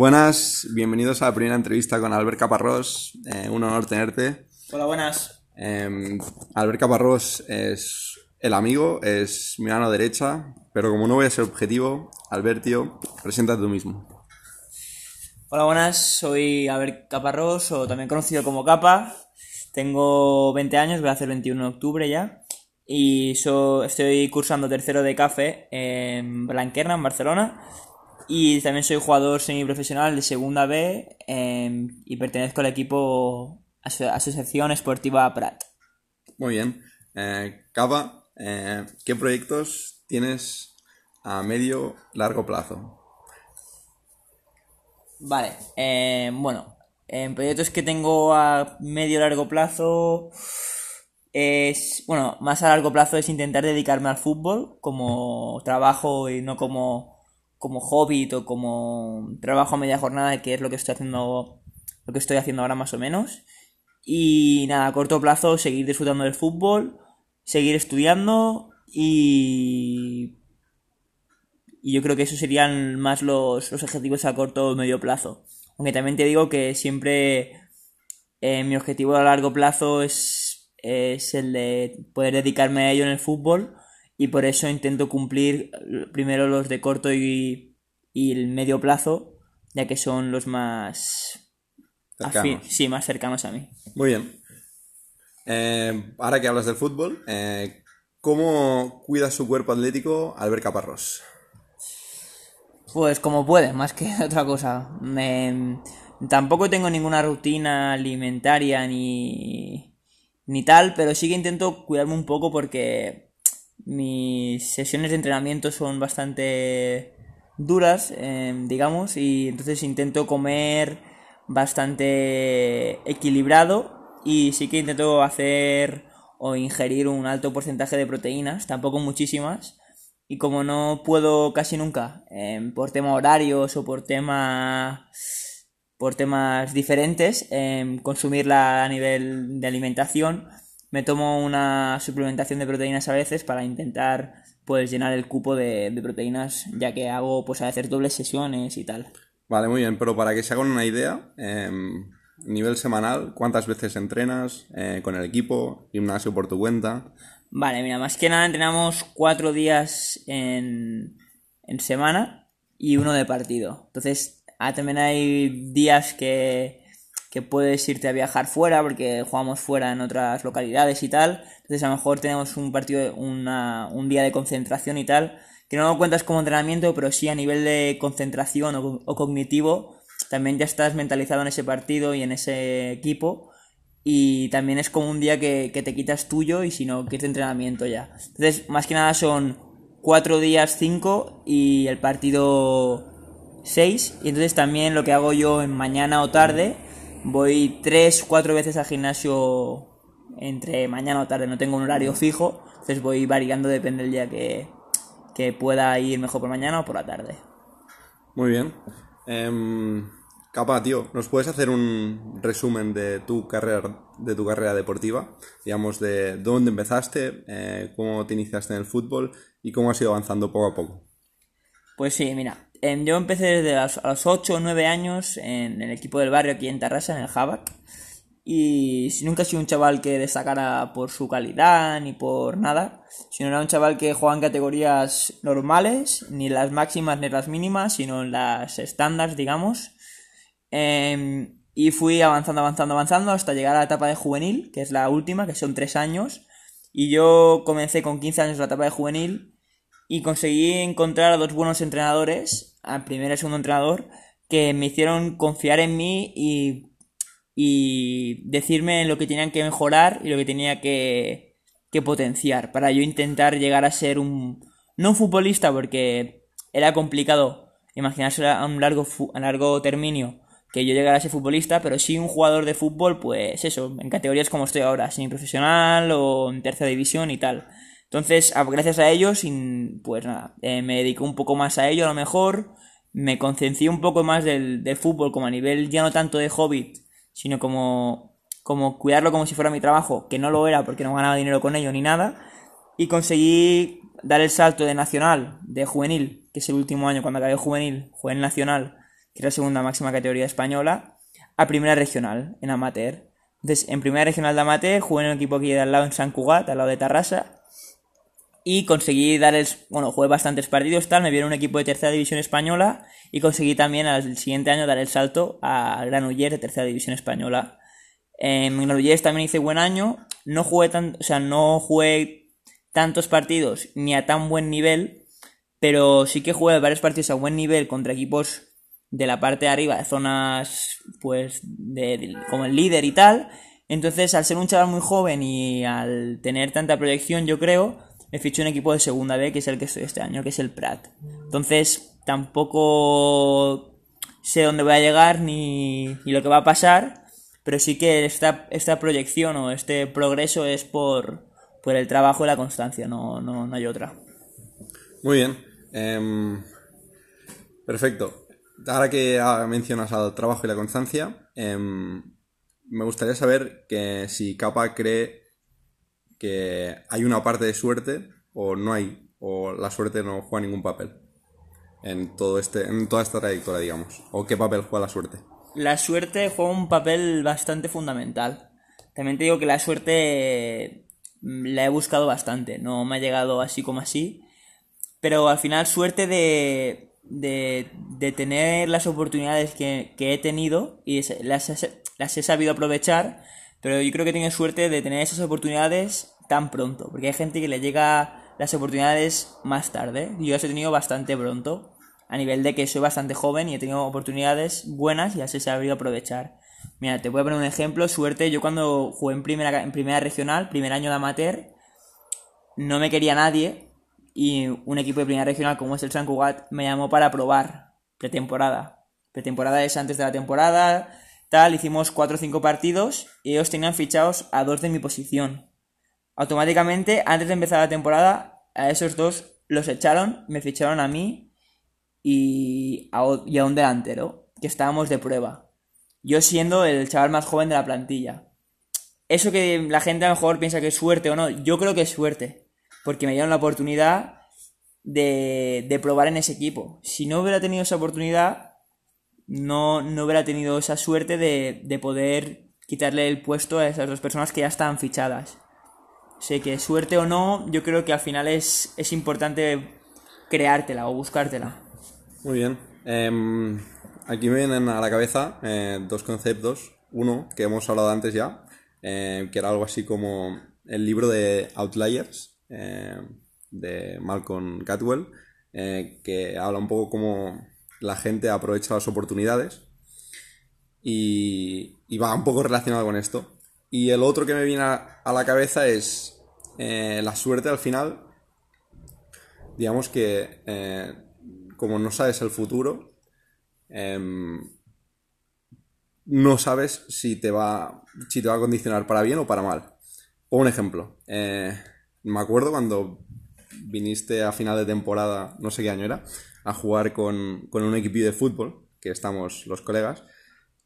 Buenas, bienvenidos a la primera entrevista con Albert Caparrós. Eh, un honor tenerte. Hola, buenas. Eh, Albert Caparrós es el amigo, es mi mano derecha, pero como no voy a ser objetivo, Albert, tío, preséntate tú mismo. Hola, buenas. Soy Albert Caparrós, o también conocido como Capa. Tengo 20 años, voy a hacer 21 de octubre ya. Y so- estoy cursando tercero de café en Blanquerna, en Barcelona. Y también soy jugador semiprofesional de segunda B em, y pertenezco al equipo Aso- Asociación Esportiva Prat. Muy bien. Eh, Cava, eh, ¿qué proyectos tienes a medio, largo plazo? Vale, eh, bueno, en proyectos que tengo a medio largo plazo es, bueno, más a largo plazo es intentar dedicarme al fútbol como trabajo y no como, como hobby o como trabajo a media jornada, que es lo que estoy haciendo, lo que estoy haciendo ahora más o menos. Y nada, a corto plazo seguir disfrutando del fútbol, seguir estudiando y y yo creo que esos serían más los, los objetivos a corto o medio plazo. Aunque también te digo que siempre eh, mi objetivo a largo plazo es, es el de poder dedicarme a ello en el fútbol y por eso intento cumplir primero los de corto y, y el medio plazo, ya que son los más, Cercanos. sí, más cercanos a mí. Muy bien. Eh, ahora que hablas del fútbol, eh, ¿cómo cuida su cuerpo atlético Albert Caparrós? Pues como puede, más que otra cosa. Me- tampoco tengo ninguna rutina alimentaria ni, ni tal, pero sí que intento cuidarme un poco porque mis sesiones de entrenamiento son bastante duras, em, digamos, y entonces intento comer bastante equilibrado y sí que intento hacer o ingerir un alto porcentaje de proteínas, tampoco muchísimas. Y como no puedo casi nunca, em, por tema horarios o por tema por temas diferentes, em, consumirla a nivel de alimentación, me tomo una suplementación de proteínas a veces para intentar pues llenar el cupo de, de proteínas, ya que hago pues a veces dobles sesiones y tal. Vale, muy bien, pero para que se hagan una idea, em, nivel semanal, ¿cuántas veces entrenas eh, con el equipo, gimnasio por tu cuenta? Vale, mira, más que nada entrenamos cuatro días en, en semana y uno de partido. Entonces, ah, también hay días que, que puedes irte a viajar fuera porque jugamos fuera en otras localidades y tal. Entonces, a lo mejor tenemos un partido, una, un día de concentración y tal, que no lo cuentas como entrenamiento, pero sí a nivel de concentración o, cognitivo, también ya estás mentalizado en ese partido y en ese equipo y también es como un día que, te quitas tuyo y si no, que entrenamiento ya. Entonces, más que nada son cuatro días, cinco y el partido seis. Y entonces también lo que hago yo en mañana o tarde, voy tres, cuatro veces al gimnasio entre mañana o tarde, no tengo un horario fijo. Entonces voy variando, depende del día que, que pueda ir mejor por mañana o por la tarde. Muy bien. Em, Capa, tío, ¿nos puedes hacer un resumen de tu carrera, de tu carrera deportiva? Digamos, de dónde empezaste, eh, cómo te iniciaste en el fútbol y cómo has ido avanzando poco a poco. Pues sí, mira, yo empecé desde los, a los 8 o 9 años en el equipo del barrio aquí en Tarrasa, en el Javac. Y nunca he sido un chaval que destacara por su calidad ni por nada, sino era un chaval que jugaba en categorías normales, ni las máximas ni las mínimas, sino en las estándares, digamos. Em, y fui avanzando, avanzando, avanzando hasta llegar a la etapa de juvenil, que es la última, que son 3 años. Y yo comencé con 15 años la etapa de juvenil y conseguí encontrar a dos buenos entrenadores, al primer y segundo entrenador, que me hicieron confiar en mí y, y decirme lo que tenían que mejorar y lo que tenía que, que potenciar para yo intentar llegar a ser un, no un futbolista porque era complicado imaginarse a un largo, a largo término que yo llegara a ser futbolista, pero sí un jugador de fútbol, pues eso, en categorías como estoy ahora, semiprofesional o en tercera división y tal. Entonces, gracias a ellos, pues nada, eh, me dedico un poco más a ello a lo mejor, me conciencié un poco más del, del fútbol como a nivel ya no tanto de hobby, sino como, como cuidarlo como si fuera mi trabajo, que no lo era porque no ganaba dinero con ello ni nada, y conseguí dar el salto de nacional, de juvenil, que es el último año cuando acabé juvenil, juvenil nacional, que que es la segunda máxima categoría española, a primera regional, en amateur. Entonces, en primera regional de amateur jugué en un equipo aquí de al lado en San Cugat, al lado de Tarrasa, y conseguí dar el... Bueno, jugué bastantes partidos, tal, me vieron un equipo de tercera división española y conseguí también al siguiente año dar el salto a Granollers de tercera división española. En Granollers también hice buen año, no jugué tan, o sea, no jugué tantos partidos ni a tan buen nivel, pero sí que jugué varios partidos a buen nivel contra equipos de la parte de arriba, de zonas pues de, como el líder y tal. Entonces, al ser un chaval muy joven y al tener tanta proyección, yo creo, me fiché un equipo de segunda B, que es el que estoy este año, que es el Prat. Entonces, tampoco sé dónde voy a llegar ni, ni lo que va a pasar, pero sí que esta, esta proyección o este progreso es por, por el trabajo y la constancia, no, no, no hay otra. Muy bien. Em, perfecto. Ahora que mencionas al trabajo y la constancia, em, me gustaría saber que si Capa cree que hay una parte de suerte o no hay, o la suerte no juega ningún papel en todo este, en toda esta trayectoria, digamos, o qué papel juega la suerte. La suerte juega un papel bastante fundamental. También te digo que la suerte mm, la he buscado bastante, no me ha llegado así como así, pero al final suerte de, de, de tener las oportunidades que, que he tenido y las, las he sabido aprovechar pero yo creo que tiene suerte de tener esas oportunidades tan pronto, porque hay gente que le llega las oportunidades más tarde. Yo las he tenido bastante pronto, a nivel de que soy bastante joven y he tenido oportunidades buenas y las he sabido aprovechar. Mira, te voy a poner un ejemplo, suerte, yo cuando jugué en primera, en primera regional, primer año de amateur, no me quería nadie y un equipo de primera regional como es el San Cugat me llamó para probar pretemporada. Pretemporada es antes de la temporada, tal, hicimos 4 o 5 partidos y ellos tenían fichados a dos de mi posición. Automáticamente, antes de empezar la temporada, a esos dos los echaron, me ficharon a mí y a, y a un delantero, que estábamos de prueba. Yo siendo el chaval más joven de la plantilla. Eso que la gente a lo mejor piensa que es suerte o no, yo creo que es suerte, porque me dieron la oportunidad de, de probar en ese equipo. Si no hubiera tenido esa oportunidad, no, no hubiera tenido esa suerte de, de poder quitarle el puesto a esas dos personas que ya están fichadas. Sé que suerte o no, yo creo que al final es, es importante creártela o buscártela. Muy bien. Em, aquí me vienen a la cabeza eh, dos conceptos. Uno, que hemos hablado antes ya, eh, que era algo así como el libro de Outliers, eh, de Malcolm Catwell, que habla un poco como la gente aprovecha las oportunidades y, va un poco relacionado con esto. Y el otro que me viene a, la cabeza es eh, la suerte al final. Digamos que eh, como no sabes el futuro, em, no sabes si te, va, si te va a condicionar para bien o para mal. un ejemplo. Eh, me acuerdo cuando viniste a final de temporada, no sé qué año era, a jugar con, un equipo de fútbol, que estamos los colegas,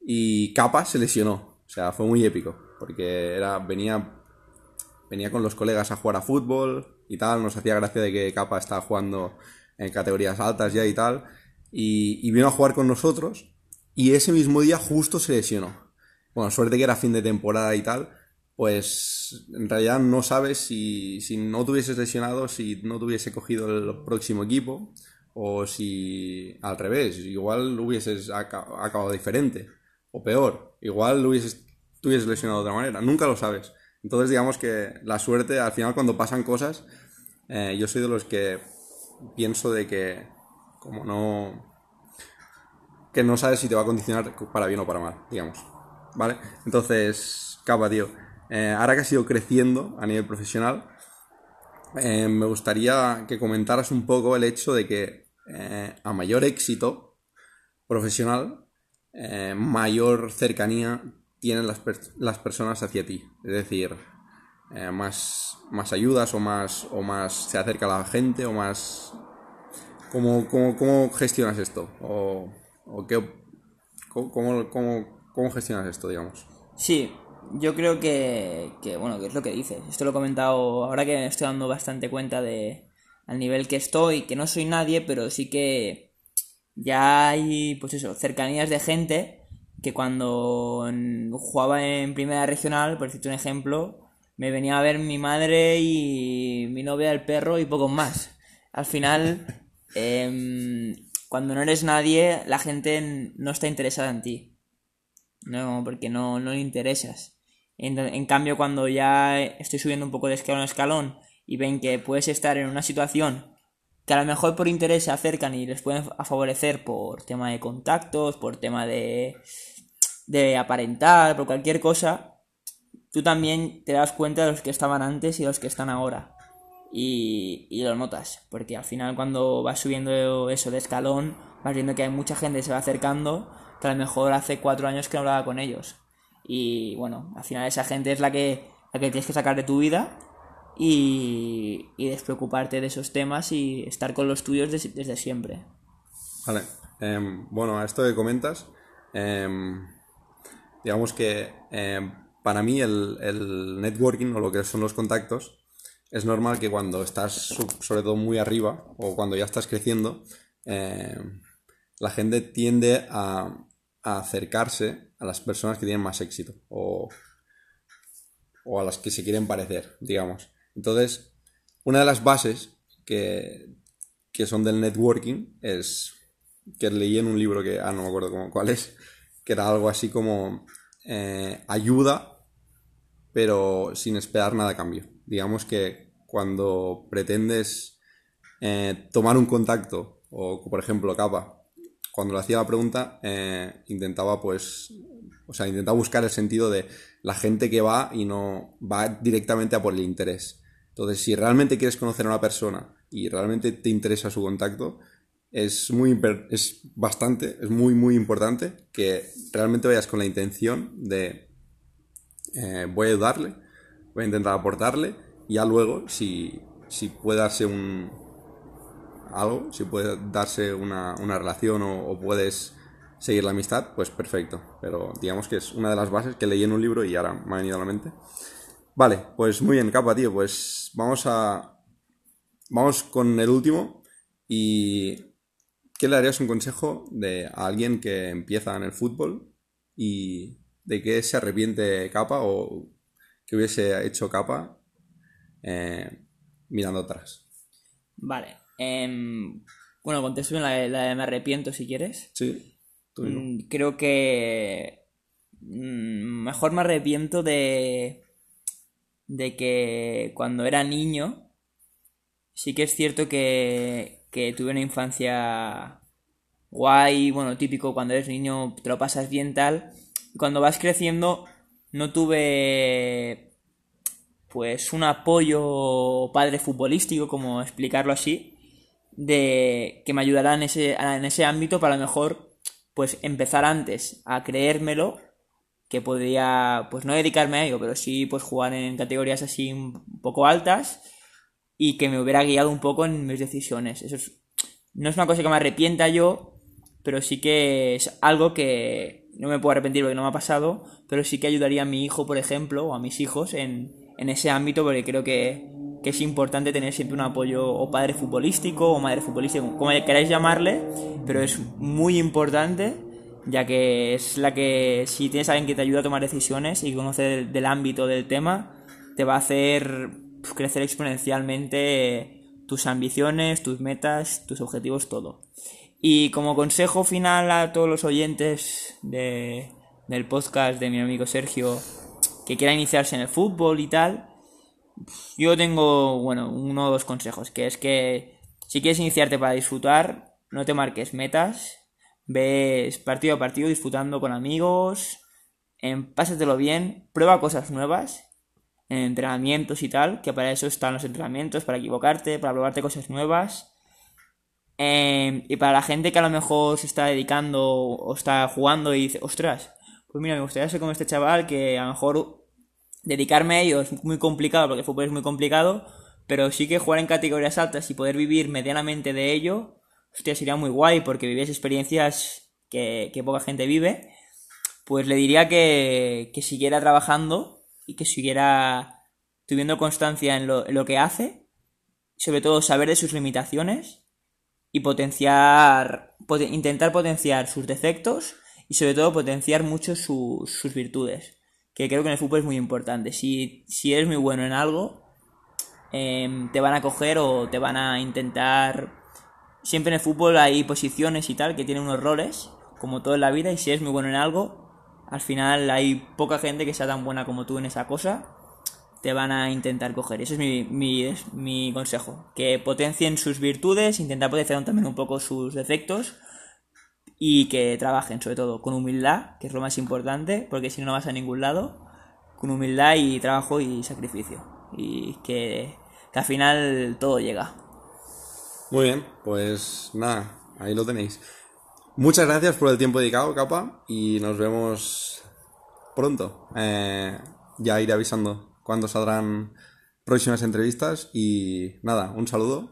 y Capa se lesionó. O sea, fue muy épico, porque era, venía, venía con los colegas a jugar a fútbol y tal, nos hacía gracia de que Capa estaba jugando en categorías altas ya y tal, y, vino a jugar con nosotros, y ese mismo día justo se lesionó. Bueno, suerte que era fin de temporada y tal, pues en realidad no sabes si, si no tuvieses lesionado, si no tuviese cogido el próximo equipo, o si al revés, igual hubieses acabado diferente o peor, igual hubieses, te hubieses lesionado de otra manera, nunca lo sabes. Entonces digamos que la suerte, al final cuando pasan cosas, eh, yo soy de los que pienso de que como no que no sabes si te va a condicionar para bien o para mal, digamos. ¿Vale? Entonces, capa, tío. Eh, ahora que has ido creciendo a nivel profesional, eh, me gustaría que comentaras un poco el hecho de que eh, a mayor éxito profesional, eh, mayor cercanía tienen las, las, personas hacia ti. Es decir, eh, más, más ayudas o más, o más se acerca la gente o más... ¿Cómo, cómo, gestionas esto? ¿O, o qué, cómo, cómo, gestionas esto, digamos? Sí, yo creo que, que, bueno, que es lo que dices. Esto lo he comentado ahora que me estoy dando bastante cuenta de, al nivel que estoy, que no soy nadie, pero sí que ya hay, pues eso, cercanías de gente que cuando jugaba en primera regional, por decirte un ejemplo, me venía a ver mi madre y mi novia el perro y poco más. Al final, em, cuando no eres nadie, la gente no está interesada en ti. No, porque no, no le interesas. En, en, cambio, cuando ya estoy subiendo un poco de escalón a escalón y ven que puedes estar en una situación que a lo mejor por interés se acercan y les pueden favorecer por tema de contactos, por tema de, de aparentar, por cualquier cosa, tú también te das cuenta de los que estaban antes y los que están ahora. Y, y lo notas, porque al final cuando vas subiendo eso de escalón, vas viendo que hay mucha gente que se va acercando, que a lo mejor hace cuatro años que no hablaba con ellos. Y bueno, al final esa gente es la que, la que tienes que sacar de tu vida y, despreocuparte de esos temas y estar con los tuyos desde, siempre. Vale. Em, bueno, a esto que comentas, em, digamos que em, para mí el, networking o lo que son los contactos, es normal que cuando estás sobre todo muy arriba o cuando ya estás creciendo, la gente tiende a, a, acercarse a las personas que tienen más éxito o, o a las que se quieren parecer, digamos. Entonces, una de las bases que, son del networking es que leí en un libro que, ah, no me acuerdo cómo, cuál es, que era algo así como eh, ayuda, pero sin esperar nada a cambio. Digamos que cuando pretendes eh, tomar un contacto, o por ejemplo Capa, cuando le hacía la pregunta, eh, intentaba pues, o sea, intentaba buscar el sentido de la gente que va y no va directamente a por el interés. Entonces, si realmente quieres conocer a una persona y realmente te interesa su contacto, es muy es bastante, es muy muy importante que realmente vayas con la intención de eh, voy a ayudarle, voy a intentar aportarle y ya luego si, si puede darse un algo, si puede darse una, relación o, o, puedes seguir la amistad, pues perfecto. Pero digamos que es una de las bases que leí en un libro y ahora me ha venido a la mente. Vale, pues muy bien, capa, tío. Pues vamos a. Vamos con el último. Y. ¿Qué le darías un consejo de a alguien que empieza en el fútbol y de qué se arrepiente capa o que hubiese hecho capa eh, mirando atrás? Vale. Em, bueno, contesto la, de me arrepiento si quieres. Sí. Mm, creo que. Mm, mejor me arrepiento de de que cuando era niño, sí que es cierto que, que tuve una infancia guay, bueno, típico cuando eres niño te lo pasas bien tal. Cuando vas creciendo no tuve pues un apoyo padre futbolístico, como explicarlo así, de que me ayudara en ese, en ese ámbito para lo mejor pues empezar antes a creérmelo que podría, pues no dedicarme a ello, pero sí pues jugar en categorías así un poco altas y que me hubiera guiado un poco en mis decisiones. Eso no es una cosa que me arrepienta yo, pero sí que es algo que no me puedo arrepentir porque no me ha pasado, pero sí que ayudaría a mi hijo, por ejemplo, o a mis hijos en, en ese ámbito porque creo que, que es importante tener siempre un apoyo o padre futbolístico o madre futbolística, como queráis llamarle, pero es muy importante ya que es la que si tienes alguien que te ayuda a tomar decisiones y conoce del, ámbito del tema, te va a hacer pues, crecer exponencialmente tus ambiciones, tus metas, tus objetivos, todo. Y como consejo final a todos los oyentes de, del podcast de mi amigo Sergio que quiera iniciarse en el fútbol y tal, yo tengo, bueno, uno o dos consejos, que es que si quieres iniciarte para disfrutar, no te marques metas, ves partido a partido disfrutando con amigos, en, pásatelo bien, prueba cosas nuevas, en entrenamientos y tal, que para eso están los entrenamientos, para equivocarte, para probarte cosas nuevas. Em, y para la gente que a lo mejor se está dedicando o está jugando y dice, ostras, pues mira, me gustaría ser como este chaval que a lo mejor dedicarme a ello es muy complicado porque el fútbol es muy complicado, pero sí que jugar en categorías altas y poder vivir medianamente de ello, hostia, sería muy guay porque vives experiencias que, poca gente vive, pues le diría que, que siguiera trabajando y que siguiera tuviendo constancia en lo, en lo que hace, sobre todo saber de sus limitaciones y potenciar, poten- intentar potenciar sus defectos y sobre todo potenciar mucho sus, sus virtudes, que creo que en el fútbol es muy importante. Si, si eres muy bueno en algo, em, te van a coger o te van a intentar... Siempre en el fútbol hay posiciones y tal que tienen unos roles, como todo en la vida, y si eres muy bueno en algo, al final hay poca gente que sea tan buena como tú en esa cosa, te van a intentar coger. Ese es mi, mi, es mi consejo, que potencien sus virtudes, intentar potenciar también un poco sus defectos y que trabajen sobre todo con humildad, que es lo más importante, porque si no no vas a ningún lado, con humildad y trabajo y sacrificio. Y que, que al final todo llega. Muy bien, pues nada, ahí lo tenéis. Muchas gracias por el tiempo dedicado, Capa, y nos vemos pronto. Eh, ya iré avisando cuándo saldrán próximas entrevistas y nada, un saludo.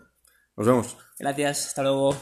Nos vemos. Gracias, hasta luego.